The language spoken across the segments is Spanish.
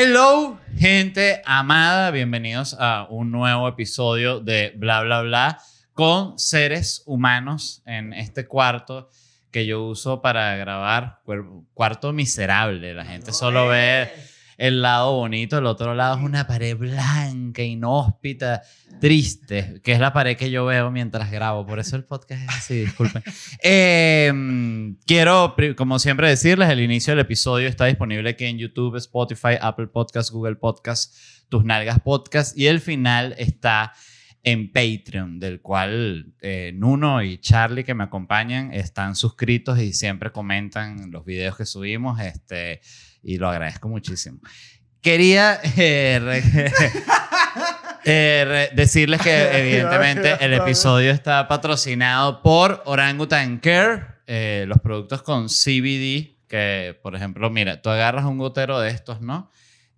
Hello, gente amada, bienvenidos a un nuevo episodio de Bla Bla Bla con seres humanos en este cuarto que yo uso para grabar, cuarto miserable, la gente solo ve el lado bonito, el otro lado es una pared blanca, inhóspita, triste, que es la pared que yo veo mientras grabo, por eso el podcast es así, disculpen. Eh, quiero, como siempre, decirles, el inicio del episodio está disponible aquí en YouTube, Spotify, Apple Podcast, Google Podcast, Tus Nalgas Podcast, y el final está en Patreon, del cual eh, Nuno y Charlie que me acompañan están suscritos y siempre comentan los videos que subimos, este, y lo agradezco muchísimo. Quería eh, re- eh, re- decirles que evidentemente el episodio está patrocinado por Orangutan Care, eh, los productos con CBD, que por ejemplo, mira, tú agarras un gotero de estos, ¿no?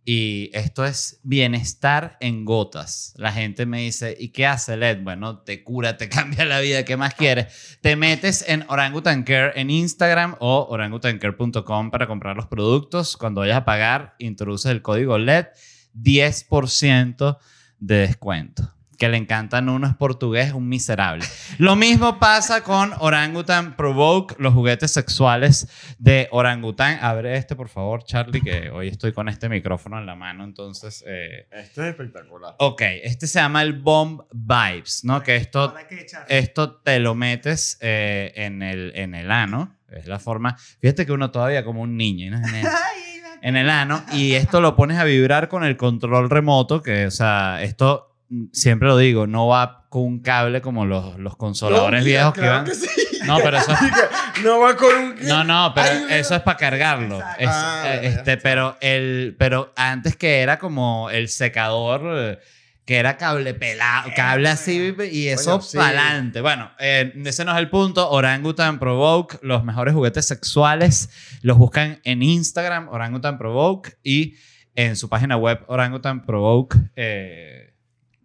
Y esto es bienestar en gotas. La gente me dice, ¿y qué hace LED? Bueno, te cura, te cambia la vida, ¿qué más quieres? Te metes en Orangutan Care en Instagram o orangutancare.com para comprar los productos. Cuando vayas a pagar, introduces el código LED, 10% de descuento. Que le encantan uno es portugués, un miserable. Lo mismo pasa con Orangutan Provoke, los juguetes sexuales de Orangutan. Abre este, por favor, Charlie, que hoy estoy con este micrófono en la mano, entonces... eh, Este es espectacular. Ok, este se llama el Bomb Vibes, ¿no? Que esto, esto te lo metes eh, en, el, en el ano. Es la forma... Fíjate que uno todavía como un niño, ¿no? En el ano. Y esto lo pones a vibrar con el control remoto, que, o sea, esto... Siempre lo digo, no va con un cable como los, los consoladores No, viejos que van. que sí. No, pero eso es No va con un... no, no, pero Ay, eso es para cargarlo. Es, Ah, eh, este, pero el, pero antes que era como el secador, eh, que era cable pelado, cable así y eso Bueno, sí. para adelante. Bueno, eh, ese no es el punto. Orangutan Provoke, los mejores juguetes sexuales, los buscan en Instagram, Orangutan Provoke y en su página web Orangutan Provoke. eh,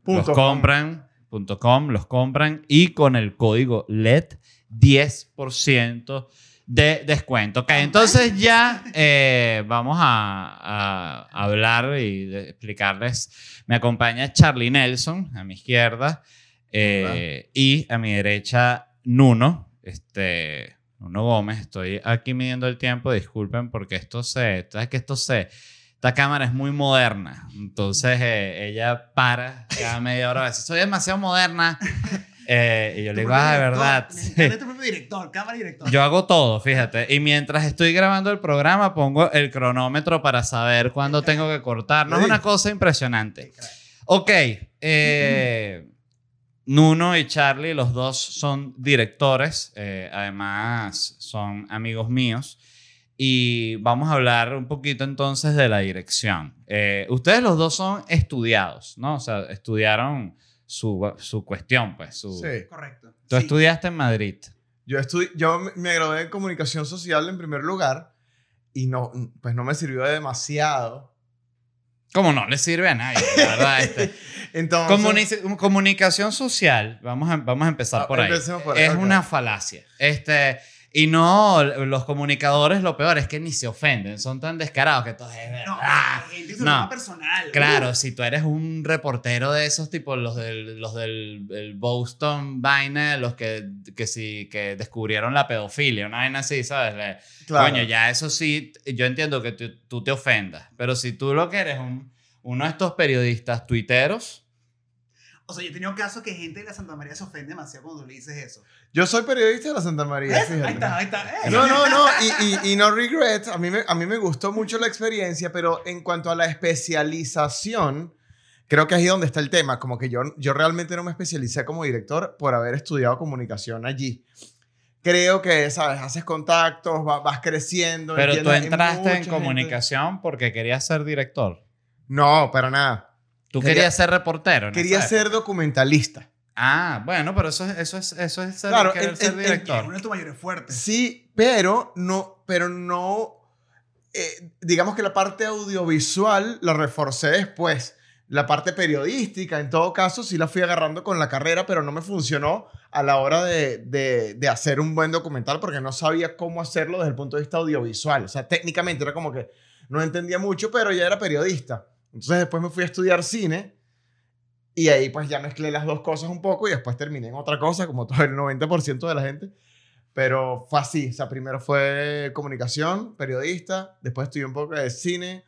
Punto com. compran, punto com, los compran y con el código LED 10% de descuento. Ok, entonces ya eh, vamos a, a hablar y de- explicarles. Me acompaña Charlie Nelson a mi izquierda eh, y a mi derecha Nuno, este, Nuno Gómez. Estoy aquí midiendo el tiempo, disculpen porque esto se, sabes que esto se, esta cámara es muy moderna, entonces eh, ella para cada media hora a veces, soy demasiado moderna. Eh, y yo le digo, ah, de verdad. necesitas tu propio director, cámara director. Yo hago todo, fíjate. Y mientras estoy grabando el programa, pongo el cronómetro para saber cuándo tengo que cortar. No es una cosa impresionante. Ok. eh, Nuno y Charlie, los dos son directores. eh, además, son amigos míos. Y vamos a hablar un poquito entonces de la dirección. Eh, ustedes los dos son estudiados, ¿no? O sea, estudiaron su, su cuestión, pues. Su, Sí. Correcto. Tú Sí. estudiaste en Madrid. Yo, estudi- yo me- gradué en comunicación social en primer lugar y no, pues no me sirvió de demasiado. Como no le sirve a nadie, la verdad. Este. Entonces... Comuni- comunicación social, vamos a, vamos a empezar Ah, por ahí. empecemos por ahí, es una falacia. Este, y no, los comunicadores, lo peor es que ni se ofenden, son tan descarados que todo es No, verdad. hay gente lo no. personal. Claro, si tú eres un reportero de esos tipos, los del, los del el Boston Vaina, los que, que sí, que descubrieron la pedofilia, una vaina así, ¿sabes? Le- Claro. Coño, ya eso sí, yo entiendo que tú, tú te ofendas, pero si tú lo que eres un, uno de estos periodistas tuiteros, O sea, yo he tenido casos que gente de la Santa María se ofende demasiado cuando le dices eso. Yo soy periodista de la Santa María, fíjate. Ahí está, ahí está. ¡eh! No, no, no, y, y, y no regret, a mí, me, a mí me gustó mucho la experiencia, pero en cuanto a la especialización, creo que es ahí donde está el tema, como que yo, yo realmente no me especialicé como director por haber estudiado comunicación allí. Creo que, ¿sabes? Haces contactos, va- vas creciendo. pero tú entraste en gente- comunicación porque querías ser director. No, para nada. Tú Quería- querías ser reportero. Quería ser documentalista. Ah, bueno, pero eso es, eso es, eso es ser, Claro, querer en- ser en- en- Es director. uno de tus mayores fuertes. Sí, pero no, pero no, eh, digamos que la parte audiovisual la reforcé después. La parte periodística, en todo caso, sí la fui agarrando con la carrera, pero no me funcionó a la hora de, de- de hacer un buen documental porque no sabía cómo hacerlo desde el punto de vista audiovisual. O sea, técnicamente era como que no entendía mucho, pero ya era periodista. Entonces después me fui a estudiar cine y ahí pues ya mezclé las dos cosas un poco y después terminé en otra cosa, como todo el 90% de la gente. Pero fue así, o sea, primero fue comunicación, periodista, después estudié un poco de cine,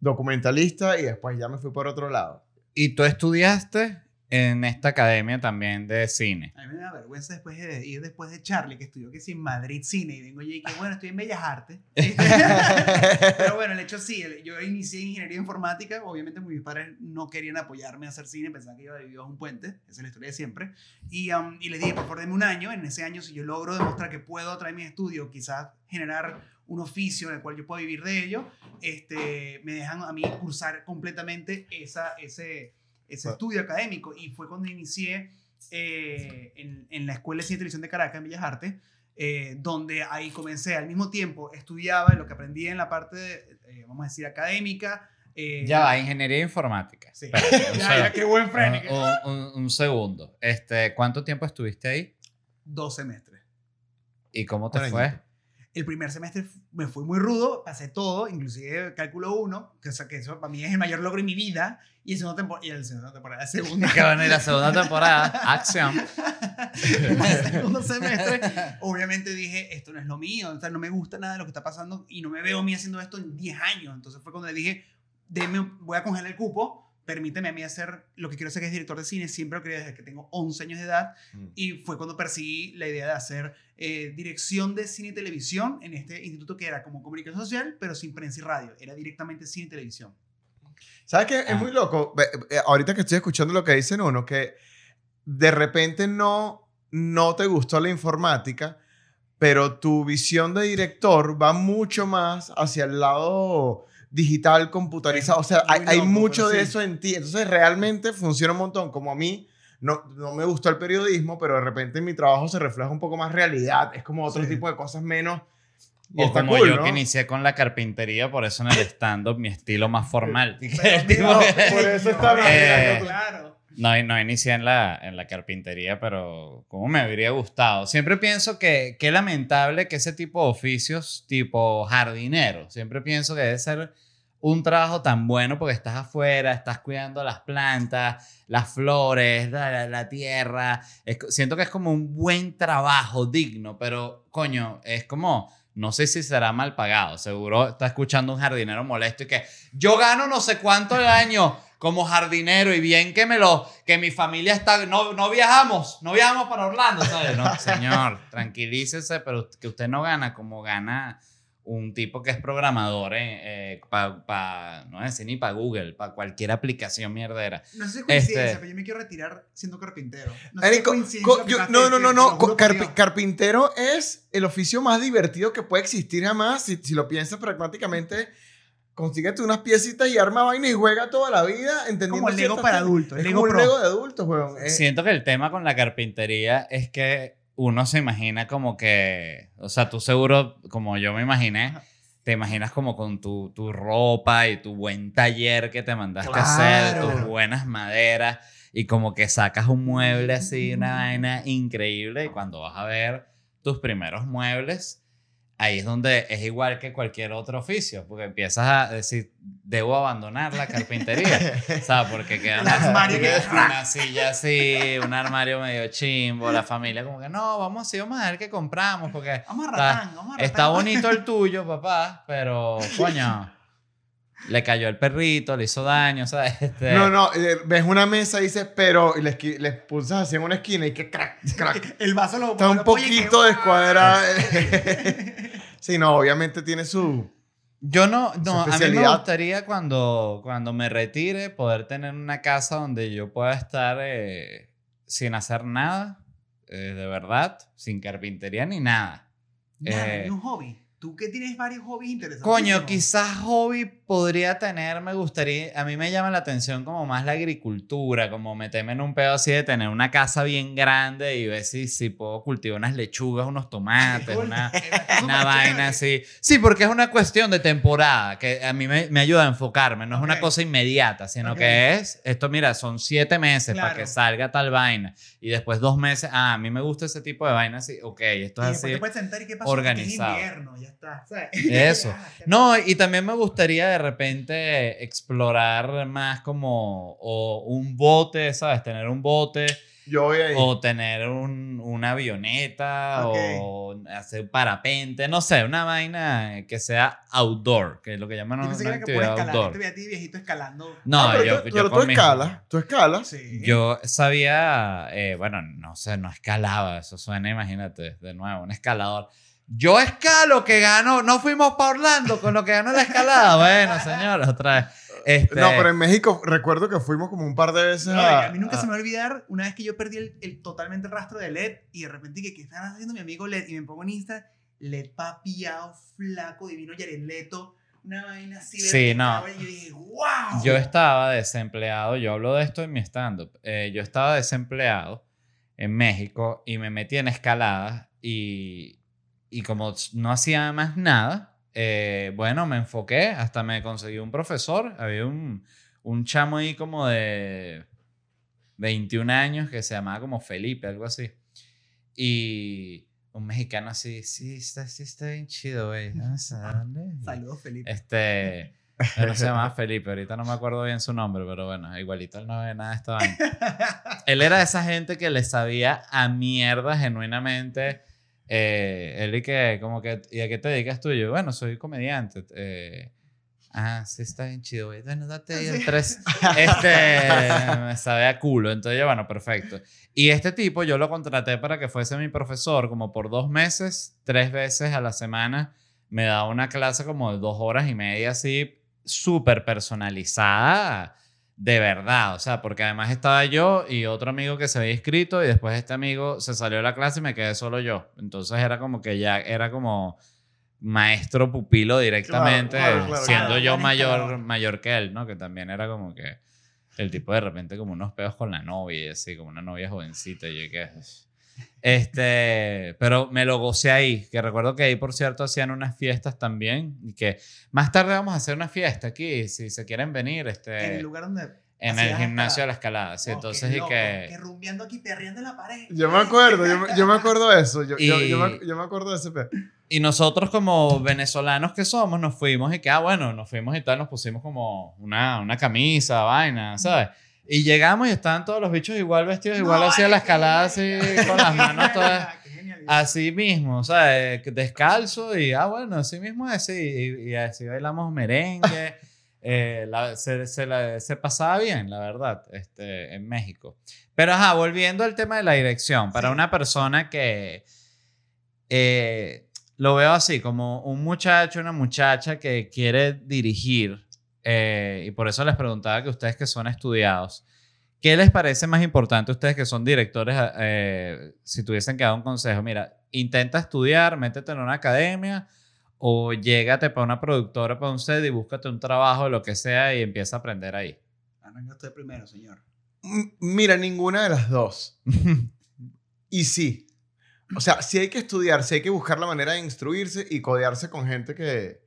documentalista y después ya me fui por otro lado. ¿Y tú estudiaste en esta academia también de cine? A mí me da vergüenza después de ir después de Charlie, que estudió que sí en Madrid Cine, y vengo yo y que bueno, estoy en Bellas Artes. Pero bueno, el hecho sí, yo inicié ingeniería informática, obviamente mis padres no querían apoyarme a hacer cine, pensaban que iba a vivir bajo un puente, esa es la historia de siempre, y, um, y les dije, por favor, denme un año, en ese año si yo logro demostrar que puedo de mi estudio, quizás generar un oficio en el cual yo pueda vivir de ello, este, me dejan a mí cursar completamente esa, ese, ese Ah. estudio académico, y fue cuando inicié eh, en, en la Escuela de Cine y Televisión de Caracas, en Bellas Artes, eh, donde ahí comencé al mismo tiempo, estudiaba lo que aprendí en la parte, de, eh, vamos a decir, académica. eh, Ya va, ingeniería informática. Sí. Espérate, un Ya, ya, qué buen un, un- un segundo. Este, ¿Cuánto tiempo estuviste ahí? Dos semestres. ¿Y cómo te Un fue? El primer semestre me fui muy rudo, pasé todo, inclusive cálculo 1, que, o sea, que eso para mí es el mayor logro en mi vida, y, el segundo tempo- y el segunda temporada, la segunda temporada. Acción. el segundo semestre, obviamente dije, esto no es lo mío, o sea, no me gusta nada de lo que está pasando y no me veo a mí haciendo esto en 10 años. Entonces fue cuando le dije, Deme, voy a congelar el cupo, permíteme a mí hacer lo que quiero hacer, que es director de cine, siempre lo quería desde que tengo 11 años de edad, Mm. y fue cuando perseguí la idea de hacer eh, dirección de cine y televisión en este instituto que era como comunicación social, pero sin prensa y radio, era directamente cine y televisión. ¿Sabes qué? Es Ah. muy loco. Eh, Ahorita que estoy escuchando lo que dicen uno, que de repente no, no te gustó la informática, pero tu visión de director va mucho más hacia el lado digital, computarizado. O sea, hay, hay mucho de eso en ti. Entonces, realmente funciona un montón. Como a mí, no, no me gustó el periodismo, pero de repente en mi trabajo se refleja un poco más realidad. Es como otro Sí. tipo de cosas menos. Y O como cool, yo ¿no? que inicié con la carpintería, por eso en el stand-up mi estilo más formal. Pero no, por eso está. Eh, claro. No, no inicié en la, en la carpintería, pero como me habría gustado. Siempre pienso que qué lamentable que ese tipo de oficios, tipo jardinero, siempre pienso que debe ser un trabajo tan bueno porque estás afuera, estás cuidando las plantas, las flores, la, tierra. Siento que es como un buen trabajo, digno, pero coño, es como... No sé si será mal pagado. Seguro está escuchando un jardinero molesto y que yo gano no sé cuánto al año como jardinero y bien que me lo que mi familia está no, no viajamos, no viajamos para Orlando, ¿sabes? No, señor, tranquilícese, pero que usted no gana como gana un tipo que es programador para no decir ni para Google, para cualquier aplicación mierdera. No sé si es coincidencia, Este- pero yo me quiero retirar siendo carpintero. No sé coincidencia no, no, no, no. carpintero es el oficio más divertido que puede existir jamás. Si, si lo piensas pragmáticamente, consíguete unas piecitas y arma vaina y juega toda la vida entendiendo Como el Lego para adultos, Es como un. Lego de adultos, weón. Eh, Siento que el tema con la carpintería es que uno se imagina como que, o sea, tú seguro, como yo me imaginé, Ajá. te imaginas como con tu, tu ropa y tu buen taller que te mandaste a hacer, tus buenas maderas, y como que sacas un mueble así, una vaina increíble, y cuando vas a ver tus primeros muebles, ahí es donde es igual que cualquier otro oficio, porque empiezas a decir, debo abandonar la carpintería. O sea, porque queda El armario que- una silla así, un armario medio chimbo, la familia como que no, vamos así, vamos a ver qué compramos, porque Vamos a Está- ratán, vamos a está bonito el tuyo, papá, pero coño, le cayó el perrito, le hizo daño, ¿sabes? Este, No, no, eh, ves una mesa y dices, pero, y le, esqui- le pulsas así en una esquina y que crack, crack. El vaso lo Está un lo- poquito descuadrado. Sí, no, obviamente tiene su. Yo no, no, a mí me gustaría cuando, cuando me retire poder tener una casa donde yo pueda estar eh, sin hacer nada, eh, de verdad, sin carpintería ni nada. Nada, Eh, ni un hobby. Tú que tienes varios hobbies interesantes. Coño, quizás hobby podría tener, me gustaría, a mí me llama la atención como más la agricultura, como meterme en un pedo así de tener una casa bien grande y ver si, si puedo cultivar unas lechugas, unos tomates, una, una vaina así. Sí, porque es una cuestión de temporada que a mí me, me ayuda a enfocarme, no es una cosa inmediata, sino que es, esto mira, son siete meses para que salga tal vaina y después dos meses, ah, a mí me gusta ese tipo de vaina así, ok, esto Y es después así. te puedes sentar y qué pasó organizado. Es invierno, ya está. ¿sabes? Eso. No, y también me gustaría de repente explorar más como o un bote, ¿sabes? Tener un bote Yo voy ahí. o tener un, una avioneta o hacer parapente, no sé, una vaina que sea outdoor, que es lo que llaman Yo una pensé que era que actividad escalar. Yo outdoor. te vi a ti viejito escalando. No, Ah, pero yo, tú, yo pero tú mis- escalas. Tú escalas. Sí. Yo sabía, eh, bueno, no sé, no escalaba, eso suena, imagínate, de nuevo, un escalador. Yo escalo que ganó, no fuimos para Orlando con lo que ganó la escalada. Bueno, señores, otra vez. Este, No, pero en México recuerdo que fuimos como un par de veces No, a, a mí nunca a- se me va a olvidar una vez que yo perdí el, el- totalmente el rastro de LED y de repente que, ¿qué están haciendo mi amigo LED? Y me pongo en Insta, LED papiado, flaco, divino, Leto, una vaina así. Sí, no. Y yo dije, wow. Yo estaba desempleado, yo hablo de esto en mi stand-up. eh, yo estaba desempleado en México y me metí en escaladas y, y como no hacía más nada, eh, bueno, me enfoqué, hasta me conseguí un profesor. Había un, un chamo ahí como de 21 años que se llamaba como Felipe, algo así. Y un mexicano así, sí, está, sí, está bien chido, güey. Vamos a darle". Saludos, Felipe. Este, no se llamaba Felipe, ahorita no me acuerdo bien su nombre, pero bueno, igualito él no ve nada de esta vaina. Él era de esa gente que le sabía a mierda genuinamente. Eh, él y que, como que, ¿y a qué te dedicas tú? Y yo, bueno, soy comediante. Eh, ah, sí, está bien chido, güey. Bueno, date ahí el. 3. Este, me sabe a culo. Entonces, yo, bueno, perfecto. Y este tipo yo lo contraté para que fuese mi profesor como por dos meses, tres veces a la semana. Me daba una clase como de dos horas y media así, súper personalizada, de verdad. O sea, porque además estaba yo y otro amigo que se había inscrito y después este amigo se salió de la clase y me quedé solo yo. Entonces era como que ya era como maestro pupilo directamente, claro, claro, siendo claro. yo mayor, mayor que él, ¿no? Que también era como que el tipo de repente como unos peos con la novia y así, como una novia jovencita y yo que... Este, pero me lo gocé ahí, que recuerdo que ahí, por cierto, hacían unas fiestas también y que más tarde vamos a hacer una fiesta aquí, si se quieren venir, este, en el lugar donde. en el gimnasio de la escalada. sí, Oh, entonces qué y loco, que... Que rumbeando aquí, perreando en la pared. Yo me acuerdo, yo, me- yo me acuerdo de eso. Yo, yo, Y- yo me, yo me acuerdo de ese pe- Y nosotros como venezolanos que somos, nos fuimos y que, ah, bueno, nos fuimos y tal, nos pusimos como una, una camisa, vaina, ¿sabes? Y llegamos y estaban todos los bichos igual vestidos, igual No, hacia la escalada así, con las manos todas así mismo, ¿sabes? Descalzo y, ah, bueno, así mismo así, y, y así bailamos merengue. eh, la- se, se la- se pasaba bien, la verdad, este, en México. Pero, ajá, volviendo al tema de la dirección, para Sí. una persona que eh, lo veo así, como un muchacho, una muchacha que quiere dirigir, eh, y por eso les preguntaba que ustedes que son estudiados, ¿qué les parece más importante a ustedes que son directores, eh, si tuviesen que dar un consejo? Mira, intenta estudiar, métete en una academia o llégate para una productora, para un set y búscate un trabajo, lo que sea, y empieza a aprender ahí. Arranca usted primero, señor. M- Mira, ninguna de las dos. Y sí. O sea, sí hay que estudiar, sí hay que buscar la manera de instruirse y codearse con gente que,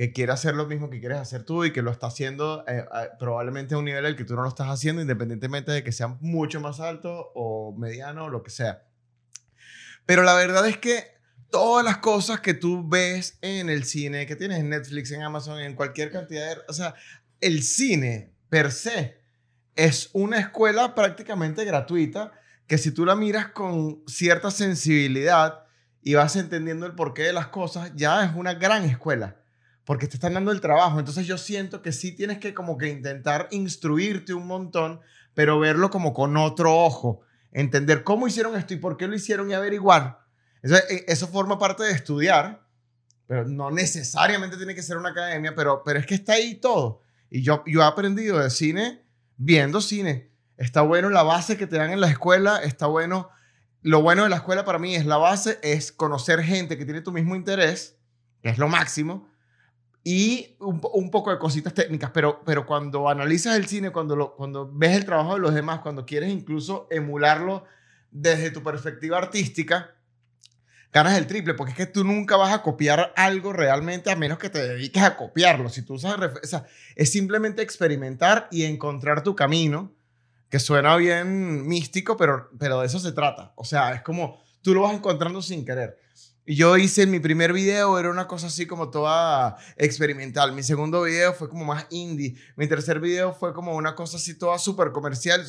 que quiere hacer lo mismo que quieres hacer tú y que lo está haciendo eh, probablemente a un nivel al que tú no lo estás haciendo, independientemente de que sea mucho más alto o mediano o lo que sea. Pero la verdad es que todas las cosas que tú ves en el cine, que tienes en Netflix, en Amazon, en cualquier cantidad de... O sea, el cine per se es una escuela prácticamente gratuita que si tú la miras con cierta sensibilidad y vas entendiendo el porqué de las cosas, ya es una gran escuela, porque te están dando el trabajo. Entonces yo siento que sí tienes que como que intentar instruirte un montón, pero verlo como con otro ojo, entender cómo hicieron esto y por qué lo hicieron y averiguar. Eso, eh, eso forma parte de estudiar, pero no necesariamente tiene que ser una academia, pero, pero es que está ahí todo. Y yo, yo he aprendido de cine viendo cine. Está bueno la base que te dan en la escuela, está bueno. Lo bueno de la escuela para mí es la base, es conocer gente que tiene tu mismo interés, que es lo máximo, y un, po- un poco de cositas técnicas, pero, pero cuando analizas el cine, cuando, lo, cuando ves el trabajo de los demás, cuando quieres incluso emularlo desde tu perspectiva artística, ganas el triple, porque es que tú nunca vas a copiar algo realmente a menos que te dediques a copiarlo. Si tú usas, o sea, es simplemente experimentar y encontrar tu camino, que suena bien místico, pero, pero de eso se trata. O sea, es como tú lo vas encontrando sin querer. Yo hice mi primer video, era una cosa así como toda experimental. Mi segundo video fue como más indie. Mi tercer video fue como una cosa así toda súper comercial.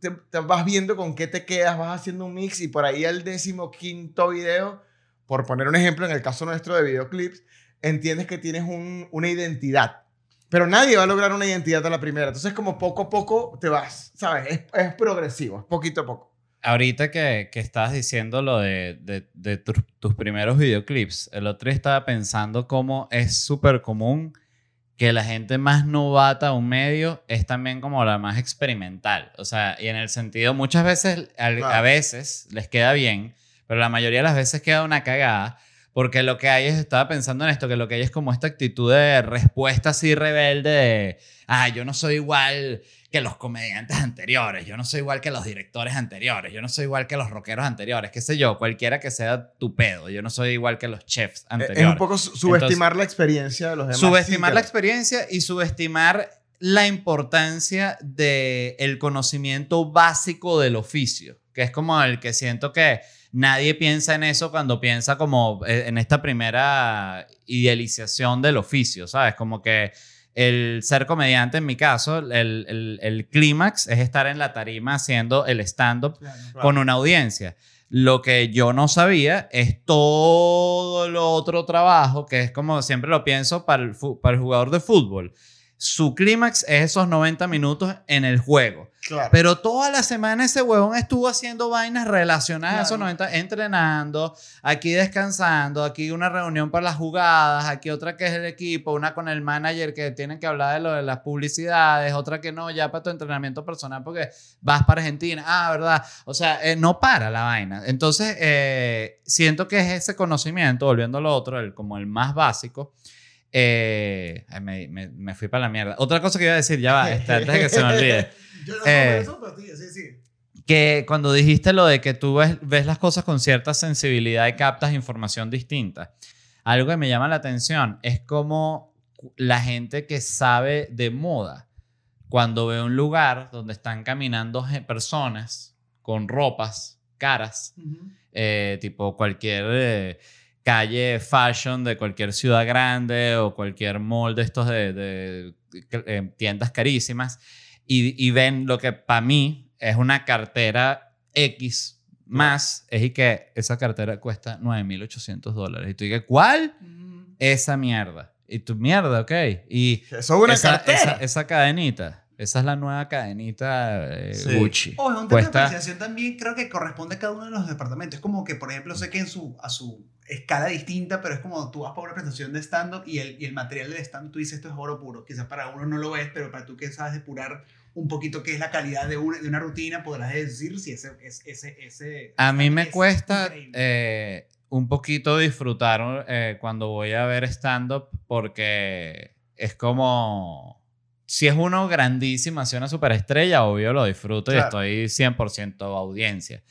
Te, vas viendo con qué te quedas, vas haciendo un mix y por ahí el décimo quinto video, por poner un ejemplo en el caso nuestro de videoclips, entiendes que tienes un- una identidad. Pero nadie va a lograr una identidad a la primera. Entonces, como poco a poco te vas, ¿sabes? Es, es progresivo, es poquito a poco. Ahorita que, que estabas diciendo lo de, de, de tu- tus primeros videoclips, el otro día estaba pensando cómo es súper común que la gente más novata a un medio es también como la más experimental. O sea, y en el sentido, muchas veces, a Claro. veces les queda bien, pero la mayoría de las veces queda una cagada. Porque lo que hay es, estaba pensando en esto, que lo que hay es como esta actitud de respuesta así rebelde de, ah, yo no soy igual que los comediantes anteriores, yo no soy igual que los directores anteriores, yo no soy igual que los rockeros anteriores, qué sé yo, cualquiera que sea tu pedo, yo no soy igual que los chefs Es anteriores. un poco su- subestimar la experiencia de los demás. subestimar Sí, la experiencia y subestimar la importancia del el conocimiento básico del oficio, que es como el que siento que nadie piensa en eso cuando piensa como eh, en esta primera idealización del oficio, ¿sabes? Como que el ser comediante, en mi caso, el, el, el clímax es estar en la tarima haciendo el stand-up Claro. con una audiencia. Lo que yo no sabía es todo lo otro trabajo, que es como siempre lo pienso para el, para el jugador de fútbol. Su clímax es esos 90 minutos en el juego. Claro. Pero toda la semana ese huevón estuvo haciendo vainas relacionadas a esos Claro. 90, entrenando, aquí descansando, aquí una reunión para las jugadas, aquí otra que es el equipo, una con el manager que tienen que hablar de lo de las publicidades, otra que no, ya para tu entrenamiento personal porque vas para Argentina. Ah, ¿verdad? O sea, eh, no para la vaina. Entonces, eh, siento que es ese conocimiento, volviendo a lo otro, el, como el más básico. Eh, me, me- me fui para la mierda. Otra cosa que iba a decir, ya va, este, antes de que se me olvide. Yo no Eh, eso, pero sí, sí, sí. que cuando dijiste lo de que tú ves, ves las cosas con cierta sensibilidad y captas información distinta, algo que me llama la atención es como la gente que sabe de moda, cuando ve un lugar donde están caminando personas con ropas caras, Ujú. eh, tipo cualquier eh, calle fashion de cualquier ciudad grande o cualquier mall de estos de, de, eh, tiendas carísimas y, y ven lo que para mí es una cartera X más, es y que esa cartera cuesta 9.800 dólares. Y tú dices, ¿cuál? Ujú. Esa mierda. Y tu mierda, ok. Y Eso es una esa, cartera. esa, esa cadenita, esa es la nueva cadenita eh, Sí. Gucci. Oh, es un tema Cuesta- de apreciación también creo que corresponde a cada uno de los departamentos. Es como que, por ejemplo, sé que en su, a su escala distinta, pero es como tú vas para una presentación de stand-up y el, y el material del stand-up tú dices esto es oro puro. Quizás para uno no lo ves, pero para tú que sabes depurar un poquito qué es la calidad de una, de una rutina, podrás decir si ese... ese, ese, ese A mí me es cuesta eh, un poquito disfrutar eh, cuando voy a ver stand-up porque es como... Si es uno grandísimo, así una superestrella, obvio lo disfruto Claro. y estoy 100% audiencia.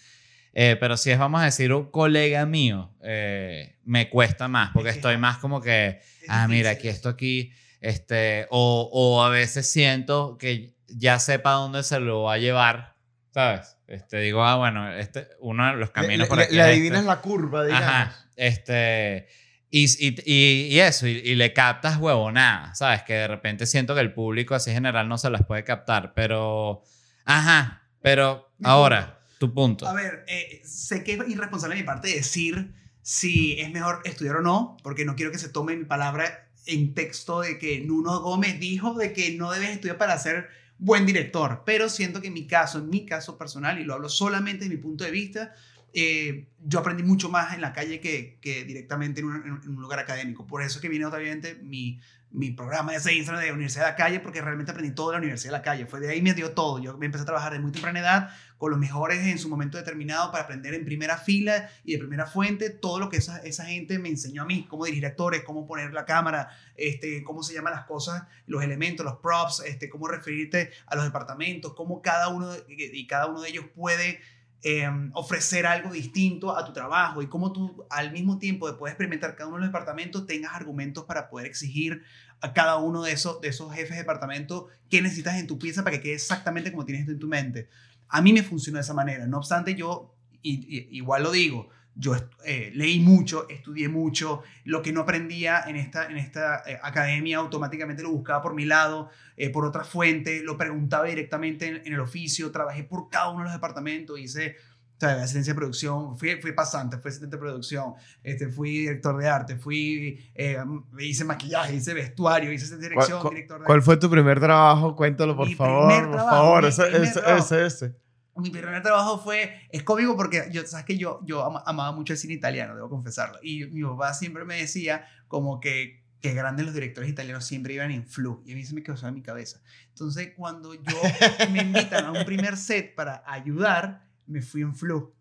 Eh, pero si es, vamos a decir, un colega mío, eh, me cuesta más porque Es que estoy es- más como que, ah, mira, aquí esto aquí, este, o, o a veces siento que ya sepa dónde se lo va a llevar, ¿sabes? Este, digo, ah, bueno, este, uno de los Le, caminos le- por le- aquí le es adivinas este. la curva, digamos. Ajá, este, y, y, y, eso, y, y le captas huevonada, ¿sabes? Que de repente siento que el público así general no se las puede captar, pero, ajá, pero ahora, tu punto. A ver, eh, sé que es irresponsable de mi parte decir si es mejor estudiar o no, porque no quiero que se tome mi palabra en texto de que Nuno Gómez dijo de que no debes estudiar para ser buen director, pero siento que en mi caso, en mi caso personal, y lo hablo solamente de mi punto de vista, eh, yo aprendí mucho más en la calle que, que directamente en un- en un lugar académico. Por eso es que viene obviamente mi, mi programa ese Instagram de Universidad de la Calle, porque realmente aprendí todo de la Universidad de la Calle. Fue de ahí me dio todo. Yo me empecé a trabajar de muy temprana edad con los mejores en su momento determinado para aprender en primera fila y de primera fuente todo lo que esa, esa gente me enseñó a mí, cómo dirigir actores, cómo poner la cámara, este, cómo se llaman las cosas, los elementos, los props, este, cómo referirte a los departamentos, cómo cada uno y cada uno de ellos puede eh, ofrecer algo distinto a tu trabajo y cómo tú al mismo tiempo de poder experimentar cada uno de los departamentos tengas argumentos para poder exigir a cada uno de esos, de esos jefes de departamento qué necesitas en tu pieza para que quede exactamente como tienes tú en tu mente. A mí me funcionó de esa manera. No obstante, yo, igual lo digo, yo eh, leí mucho, estudié mucho, lo que no aprendía en esta, en esta eh, academia automáticamente lo buscaba por mi lado, eh, por otra fuente, lo preguntaba directamente en, en, el oficio, trabajé por cada uno de los departamentos, hice o sea, asistencia de producción, fui, fui pasante, fui asistente de producción, este, fui director de arte, fui, eh, hice maquillaje, hice vestuario, hice dirección, ¿Cuál, director de ¿Cuál fue tu primer trabajo? Cuéntalo, por Mi favor, por trabajo, favor, ese, ese, ese. Mi primer trabajo fue, es cómico porque yo, sabes que yo, yo ama- amaba mucho el cine italiano, debo confesarlo. Y mi papá siempre me decía como que, que grandes los directores italianos siempre iban en flu. Y a mí se me quedó en mi cabeza. Entonces, cuando yo me invitan a un primer set para ayudar, me fui en flu.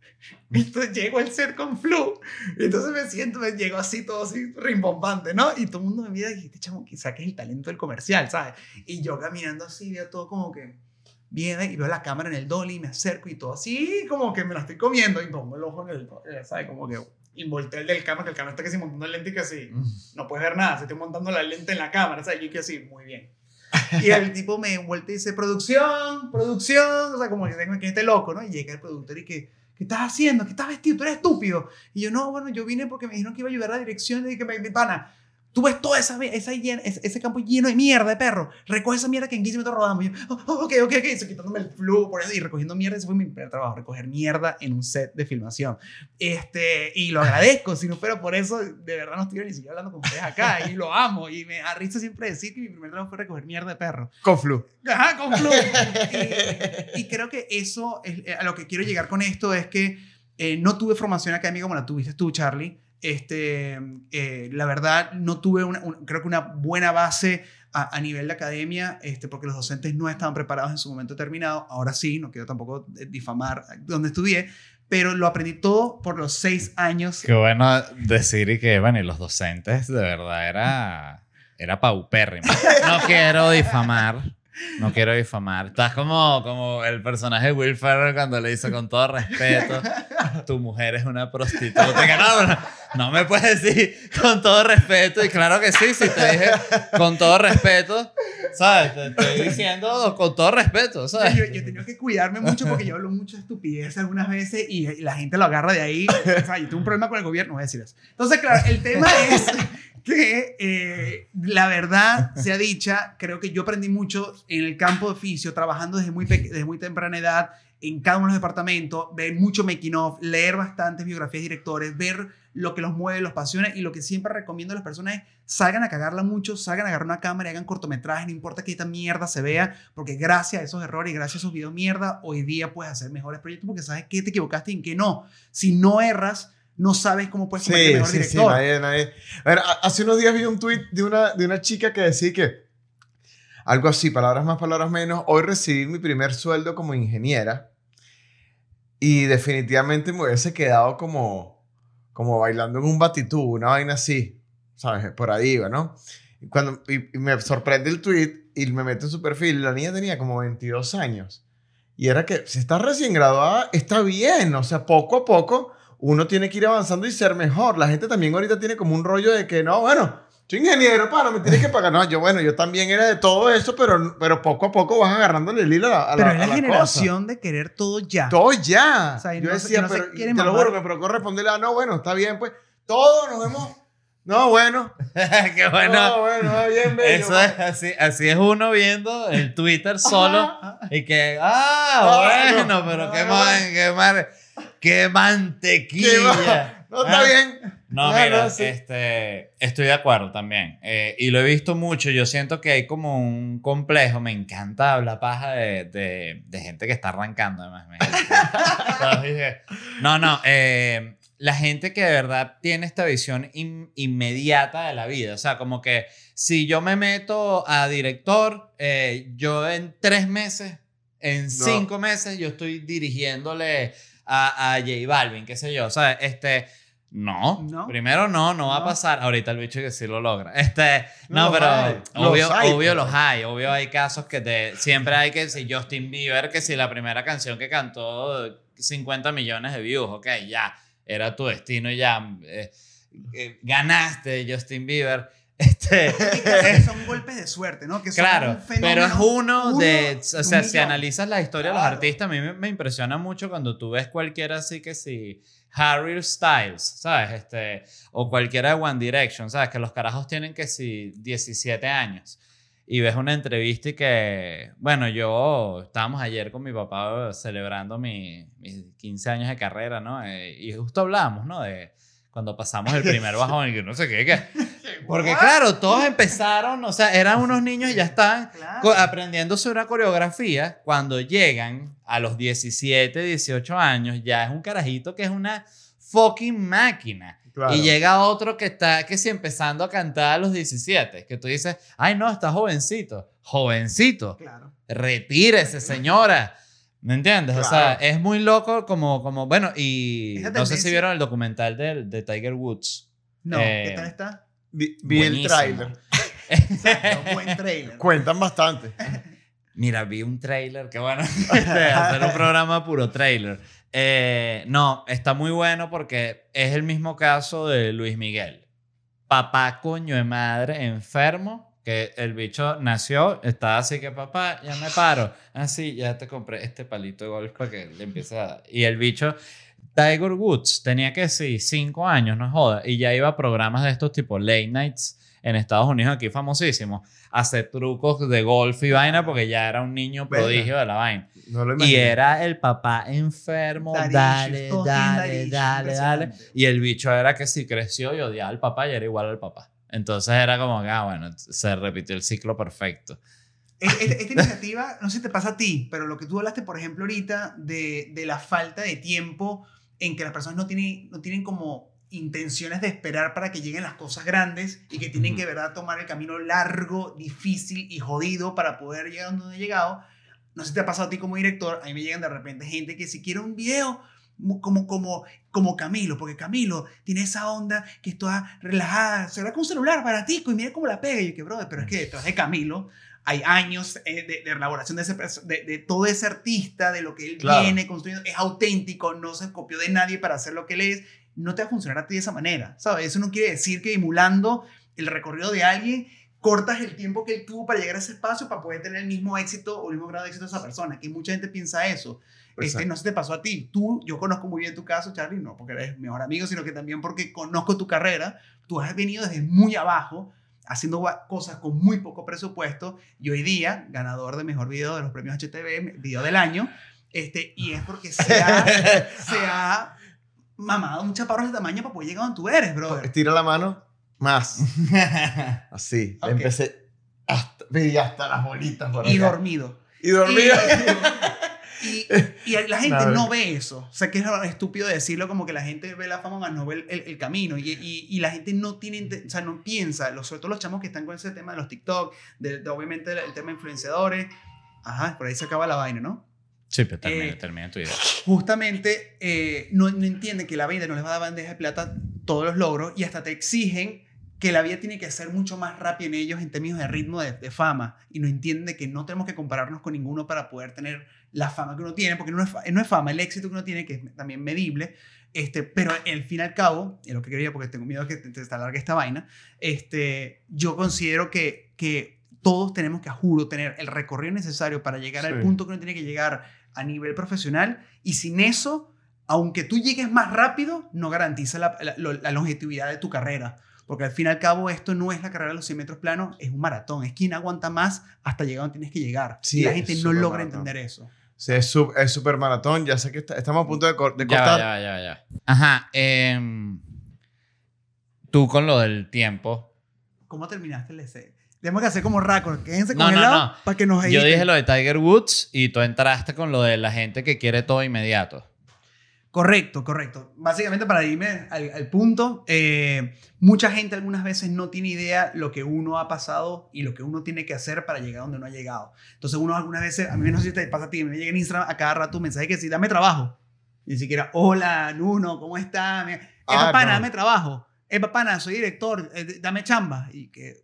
Entonces llego al set con flu. Entonces me siento, me llego así todo así rimbombante, ¿no? Y todo el mundo me mira y dice, este chamo, quizá que es el talento del comercial, ¿sabes? Y yo caminando así, veo todo como que viene y veo la cámara en el dolly y me acerco y todo así como que me la estoy comiendo y pongo el ojo en el, eh, ¿sabes? Como que involtea el del cámara, que el cámara está casi montando el lente y que así, no puedes ver nada, se estoy montando la lente en la cámara, ¿sabes? Y yo que así, muy bien. Y el tipo me vuelve y dice, producción, producción, o sea, como que tengo que este loco, ¿no? Y llega el productor y que, ¿qué estás haciendo? ¿Qué estás vestido? Tú eres estúpido. Y yo, no, bueno, yo vine porque me dijeron que iba a ayudar a la dirección y que me, pana, tú ves toda esa, esa ese, ese campo lleno de mierda de perro, recoge esa mierda que en 15 minutos rodamos. Y yo, oh, oh, ok, ok, ok, y quitándome el flu por eso y recogiendo mierda, ese fue mi primer trabajo, recoger mierda en un set de filmación. Este, y lo agradezco, si no fuera por eso, de verdad no estuviera ni siquiera hablando con ustedes acá, y lo amo, y me risa siempre decir que mi primer trabajo fue recoger mierda de perro. Con flu. Ajá, con Flu. y, y creo que eso, es, eh, a lo que quiero llegar con esto es que eh, no tuve formación académica como la tuviste tú, Charlie. Este, eh, la verdad, no tuve una, un- creo que una buena base a, a nivel de academia, este, porque los docentes no estaban preparados en su momento determinado. Ahora sí, no quiero tampoco eh, difamar donde estudié, pero lo aprendí todo por los seis años. Qué bueno decir y que, bueno, y los docentes de verdad era, era paupérrimo. No quiero difamar. No quiero difamar. Estás como, como el personaje de Will Ferrell cuando le dice con todo respeto, tu mujer es una prostituta. No, no, no me puedes decir con todo respeto. Y claro que sí, si te dije con todo respeto, ¿sabes? Te estoy diciendo con todo respeto, ¿sabes? Yo, yo he tenido que cuidarme mucho porque yo hablo mucha estupidez algunas veces y, y la gente lo agarra de ahí. O sea, yo tengo un problema con el gobierno, voy a decir eso. Entonces, claro, el tema es que eh, la verdad sea dicha, creo que yo aprendí mucho en el campo de oficio, trabajando desde muy, desde muy temprana edad en cada uno de los departamentos, ver mucho making of, leer bastantes biografías de directores, ver lo que los mueve, los apasiona y lo que siempre recomiendo a las personas es salgan a cagarla mucho, salgan a agarrar una cámara y hagan cortometrajes, no importa que esta mierda se vea, porque gracias a esos errores y gracias a esos videos mierda, hoy día puedes hacer mejores proyectos porque sabes qué te equivocaste y en qué no. Si no erras, no sabes cómo puedes en Sí, mejor sí, sí, director. nadie, nadie. A ver, hace unos días vi un tweet de una, de una chica que decía que algo así, palabras más, palabras menos. Hoy recibí mi primer sueldo como ingeniera y definitivamente me hubiese quedado como, como bailando en un batitú, una vaina así, ¿sabes? Por ahí ¿no? Y, cuando, y, y me sorprende el tweet y me meto en su perfil la niña tenía como 22 años. Y era que si estás recién graduada, está bien, o sea, poco a poco uno tiene que ir avanzando y ser mejor. La gente también ahorita tiene como un rollo de que, no, bueno, soy ingeniero, para, me tienes que pagar. No, yo, bueno, yo también era de todo eso, pero, pero poco a poco vas agarrándole el hilo a la, a Pero la, es la, a la generación de querer todo ya. Todo ya. O sea, yo no se- decía, no se pero, quieren te lo mamar. juro, me procuró responderle, ah, no, bueno, está bien, pues, todos nos vemos. No, bueno. Qué bueno. No, bueno, va bien, bello. Eso es así, así es uno viendo el Twitter solo Ajá. y que, ah, Ah, bueno, no. pero qué, Ah, man, qué, mar- qué mantequilla. No, está Ah. bien. No, Ah, mira, no, sí. este, estoy de acuerdo también. Eh, y lo he visto mucho. Yo siento que hay como un complejo. Me encanta hablar paja de, de, de gente que está arrancando, además. no, no. eh, la gente que de verdad tiene esta visión in- inmediata de la vida. O sea, como que si yo me meto a director, eh, yo en tres meses, en cinco meses, yo estoy dirigiéndole a, a J Balvin, qué sé yo. Sea, este. No, No. primero no, no va a pasar. Ahorita el bicho que sí lo logra. Este, no, Los pero hay, los obvio, hay, obvio pero- los hay. Obvio hay casos que te, siempre hay que si Justin Bieber, que si la primera canción que cantó 50 millones de views, ok, ya, era tu destino y ya. eh, eh, ganaste Justin Bieber. Este, que son golpes de suerte, ¿no? Que son Claro, pero es uno, de, un o sea, si analizas la historia de los Claro. artistas, a mí me, me impresiona mucho cuando tú ves cualquiera así que si Harry Styles, ¿sabes? Este, o cualquiera de One Direction, ¿sabes? Que los carajos tienen que si 17 años. Y ves una entrevista y que, bueno, yo estábamos ayer con mi papá celebrando mi- mis 15 años de carrera, ¿no? Eh, y justo hablábamos, ¿no? De cuando pasamos el primer bajón y que no sé qué, que... Porque What? claro, todos empezaron, o sea, eran unos niños y ya estaban Claro. aprendiéndose una coreografía. Cuando llegan a los 17, 18 años, ya es un carajito que es una fucking máquina. Claro. Y llega otro que está, que si empezando a cantar a los 17, que tú dices, ay no, está jovencito. Jovencito. Claro. Retírese, señora. ¿Me entiendes? O sea, Claro. es muy loco como, como bueno, y no sé si vieron el documental de, de Tiger Woods. No, Eh, ¿qué tal está? Vi, vi el tráiler. Exacto, buen trailer. Cuentan bastante. Mira, vi un trailer, que bueno, hacer un programa puro trailer. Eh, no, está muy bueno porque es el mismo caso de Luis Miguel. Papá coño de madre enfermo, que el bicho nació, estaba así que papá, ya me paro. Así, ya te compré este palito de golf para que le empiece a dar. Y el bicho, Tiger Woods, tenía que sí, cinco años, no joda, y ya iba a programas de estos tipo late nights en Estados Unidos, aquí famosísimo, a hacer trucos de golf y vaina porque ya era un niño prodigio de la vaina. No lo Y era el papá enfermo, dale, dale, dale, dale. Y el bicho era que si creció y odiaba al papá y era igual al papá. Entonces era como que, ah, bueno, se repitió el ciclo perfecto. Esta, esta- esta iniciativa, no sé si te pasa a ti, pero lo que tú hablaste, por ejemplo, ahorita de, de la falta de tiempo en que las personas no tienen, no tienen como intenciones de esperar para que lleguen las cosas grandes y que tienen que, ¿verdad?, tomar el camino largo, difícil y jodido para poder llegar a donde he llegado. No sé si te ha pasado a ti como director, a mí me llegan de repente gente que si quiere un video como, como, como Camilo, porque Camilo tiene esa onda que es toda relajada, se va con un celular baratico y mira cómo la pega. Y yo que, brother, pero es que detrás de Camilo hay años eh, de, de elaboración de, ese, de, de todo ese artista, de lo que él Claro. viene construyendo, es auténtico, no se copió de nadie para hacer lo que él es, no te va a funcionar a ti de esa manera, ¿sabes? Eso no quiere decir que emulando el recorrido de alguien, cortas el tiempo que él tuvo para llegar a ese espacio para poder tener el mismo éxito o el mismo grado de éxito de esa persona, que mucha gente piensa eso. Este, no se te pasó a ti. Tú, yo conozco muy bien tu caso, Charlie, no porque eres mi mejor amigo, sino que también porque conozco tu carrera. Tú has venido desde muy abajo, haciendo cosas con muy poco presupuesto, y hoy día, ganador de mejor video de los premios HTV, video del año, este, y es porque se ha, se ha mamado un chaparro de tamaño para poder llegar donde tú eres, brother. Estira la mano. Más. Así. Ok. Empecé. Hasta, hasta las bolitas por Y acá. dormido. Y dormida. Y, y la gente No, no, ve eso. O sea, que es estúpido decirlo como que la gente ve la fama, más no ve el, el- el camino. Y, y- y la gente no tiene, o sea, no piensa, los, sobre todo los chamos que están con ese tema de los TikTok, de, de obviamente el, el tema de influenciadores. Ajá, por ahí se acaba la vaina, ¿no? Sí, pero termina, Eh, termina tu idea. Justamente eh, no, no entienden que la vida no les va a dar bandeja de plata todos los logros y hasta te exigen que la vida tiene que ser mucho más rápida en ellos en términos de ritmo de, de fama y no entienden de que no tenemos que compararnos con ninguno para poder tener la fama que uno tiene, porque no es, no es fama, el éxito que uno tiene, que es también medible, este, pero al fin y al cabo, es lo que quería, porque tengo miedo de que te, te alargue esta vaina, este, yo considero que, que todos tenemos que, a juro, tener el recorrido necesario para llegar al punto que uno tiene que llegar a nivel profesional y sin eso, aunque tú llegues más rápido, no garantiza la, la- la longevidad de tu carrera. Porque al fin y al cabo esto no es la carrera de los 100 metros planos, es un maratón. Es quien aguanta más hasta llegar donde tienes que llegar. Sí, y la gente no logra maratón. entender eso. Sí, es sub- es maratón. Ya sé que está- estamos a punto de, cor- de Ya, cortar. ya, ya, ya. Ajá. em, tú con lo del tiempo. ¿Cómo terminaste el essay? Tenemos que hacer como récord. Quédense No, con el no, lado no. para que nos Yo editen. dije lo de Tiger Woods y tú entraste con lo de la gente que quiere todo inmediato. Correcto, correcto. Básicamente para irme al, al punto, eh, mucha gente algunas veces no tiene idea lo que uno ha pasado y lo que uno tiene que hacer para llegar donde no ha llegado. Entonces uno algunas veces, a mí no sé si te pasa a ti, me llega en Instagram a cada rato un mensaje que sí, dame trabajo. Ni siquiera, hola, Nuno, ¿cómo está? Me- Ah, Esa pana, no. dame trabajo. Eh, papana, soy director, eh, dame chamba. Y que,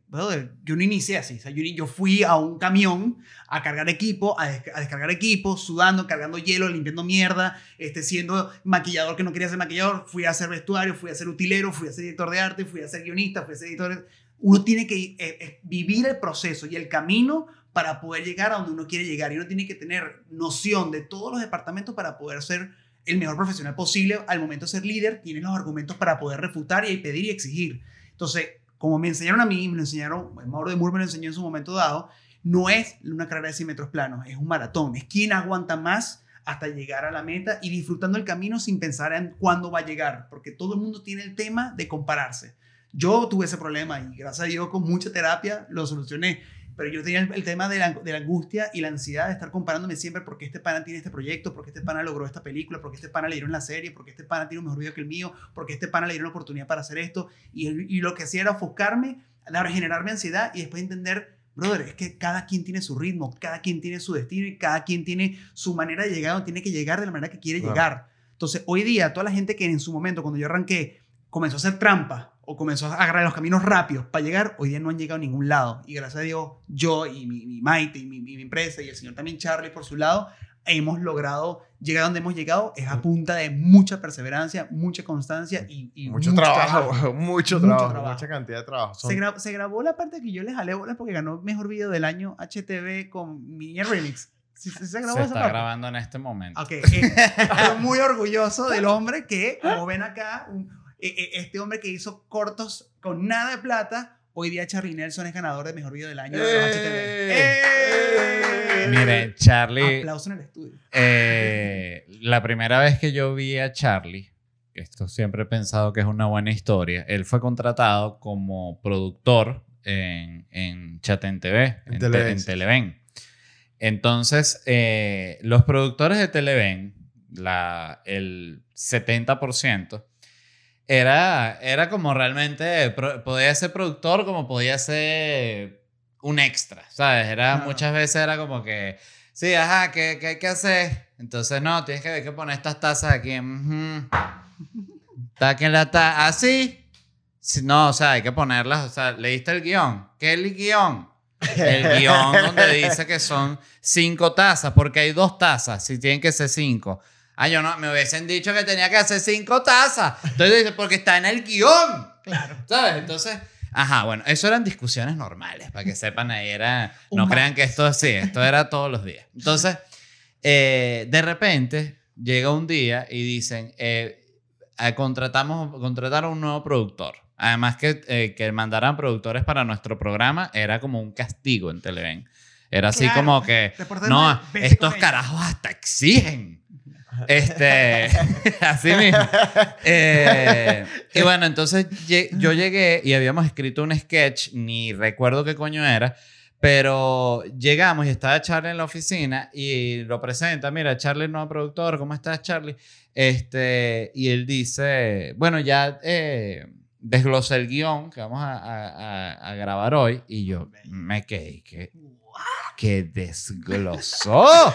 yo no inicié así. O sea, yo, fui a un camión a cargar equipo, a, des- a descargar equipo, sudando, cargando hielo, limpiando mierda, este, siendo maquillador que no quería ser maquillador. Fui a hacer vestuario, fui a ser utilero, fui a ser director de arte, fui a ser guionista, fui a ser editor. Uno tiene que eh, eh, vivir el proceso y el camino para poder llegar a donde uno quiere llegar. Y uno tiene que tener noción de todos los departamentos para poder ser el mejor profesional posible. Al momento de ser líder, tienes los argumentos para poder refutar y pedir y exigir. Entonces, como me enseñaron a mí, me lo enseñaron, Mauro de Moore me lo enseñó en su momento dado, no es una carrera de 100 metros planos, es un maratón. Es quien aguanta más hasta llegar a la meta y disfrutando el camino sin pensar en cuándo va a llegar, porque todo el mundo tiene el tema de compararse. Yo tuve ese problema y gracias a Dios con mucha terapia lo solucioné. Pero yo tenía el, el tema de la, de la angustia y la ansiedad de estar comparándome siempre porque este pana tiene este proyecto, porque este pana logró esta película, porque este pana le dieron la serie, porque este pana tiene un mejor video que el mío, porque este pana le dieron la oportunidad para hacer esto. Y, el- y lo que hacía era ofuscarme, generarme ansiedad y después entender, brother, es que cada quien tiene su ritmo, cada quien tiene su destino y cada quien tiene su manera de llegar, donde tiene que llegar de la manera que quiere Claro. llegar. Entonces, hoy día, toda la gente que en su momento, cuando yo arranqué, comenzó a hacer trampa o comenzó a agarrar los caminos rápidos para llegar, hoy día no han llegado a ningún lado. Y gracias a Dios, yo y mi, mi Maite y mi, mi- mi empresa y el señor también Charlie por su lado, hemos logrado llegar a donde hemos llegado. Es a punta de mucha perseverancia, mucha constancia y, y Mucho, trabajo, mucho, Mucho trabajo, trabajo. mucha cantidad de trabajo. Son- Se, gra- se grabó la parte que yo le jalé bolas porque ganó mejor video del año HTV con mi niña remix. ¿Sí, sí se grabó Se está parte? grabando en este momento. Ok, eh, estoy muy orgulloso del hombre que, como ven acá, un- eh, eh, este hombre que hizo cortos con nada de plata, hoy día Charlie Nelson es ganador de mejor video del año de los ¡Eh! HTV. ¡Eh! Mire, Charlie, Aplauso en el estudio. eh, la primera vez que yo vi a Charlie, esto siempre he pensado que es una buena historia, él fue contratado como productor en, en Chatén TV, En en, Televen, Te- en sí. Televen. Entonces, eh, los productores de Televen, la, el 70%, era, era como realmente, pro- podía ser productor como podía ser un extra, ¿sabes? Era. Muchas veces era como que, sí, ajá, ¿qué, qué hay que hacer? Entonces, no, tienes que, que poner estas tazas aquí. Está aquí en la taza. ¿Así? Sí, no, o sea, hay que ponerlas. O sea, ¿leíste el guion? ¿Qué es el guion? El guion donde dice que son cinco tazas, porque hay dos tazas, si tienen que ser cinco. Ah, yo no, me hubiesen dicho que tenía que hacer cinco tazas. Entonces dice, porque está en el guion. Claro. ¿Sabes? Entonces, ajá, bueno, eso eran discusiones normales, para que sepan ahí, era, no crean que esto sí, esto era todos los días. Entonces, eh, de repente, llega un día y dicen, eh, eh, contratamos, contrataron un nuevo productor. Además que, eh, que mandaran productores para nuestro programa era como un castigo en Televen. Era así Claro. como que, no, estos carajos hasta exigen. Este, así mismo. Eh, y bueno, entonces yo llegué y habíamos escrito un sketch, ni recuerdo qué coño era, pero llegamos y estaba Charlie en la oficina y lo presenta, mira, Charlie, nuevo productor, ¿cómo estás, Charlie? Este, y él dice, bueno, ya eh, desglosé el guion que vamos a, a- a- grabar hoy y yo me quedé, que, que desglosó.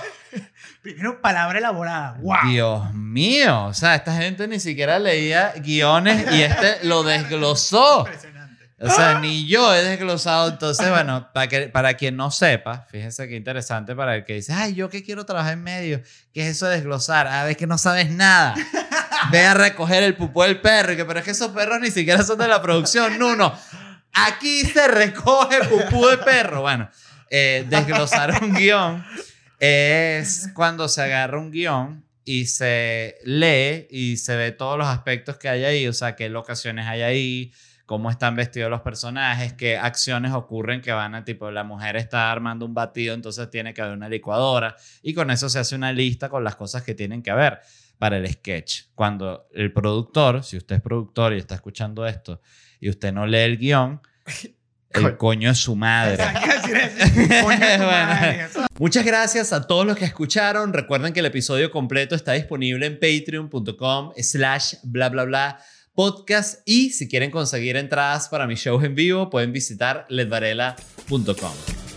Primero, palabra elaborada. ¡Wow! Dios mío, o sea, esta gente ni siquiera leía guiones y este lo desglosó. Impresionante. O sea, ni yo he desglosado. Entonces, bueno, para, que, para quien no sepa, fíjense qué interesante para el que dice, ay, yo que quiero trabajar en medio, ¿qué es eso de desglosar? Ah, ves que no sabes nada. Ve a recoger el pupú del perro, que, pero es que esos perros ni siquiera son de la producción. No, no. Aquí se recoge pupú de perro. Bueno, eh, desglosar un guion es cuando se agarra un guion y se lee y se ve todos los aspectos que hay ahí, o sea, qué locaciones hay ahí, cómo están vestidos los personajes, qué acciones ocurren que van a tipo, la mujer está armando un batido, entonces tiene que haber una licuadora y con eso se hace una lista con las cosas que tienen que haber para el sketch. Cuando el productor, si usted es productor y está escuchando esto y usted no lee el guion, el coño es su madre. Muchas gracias a todos los que escucharon. Recuerden que el episodio completo está disponible en patreon.com slash bla bla bla podcast y si quieren conseguir entradas para mis shows en vivo pueden visitar ledvarela.com.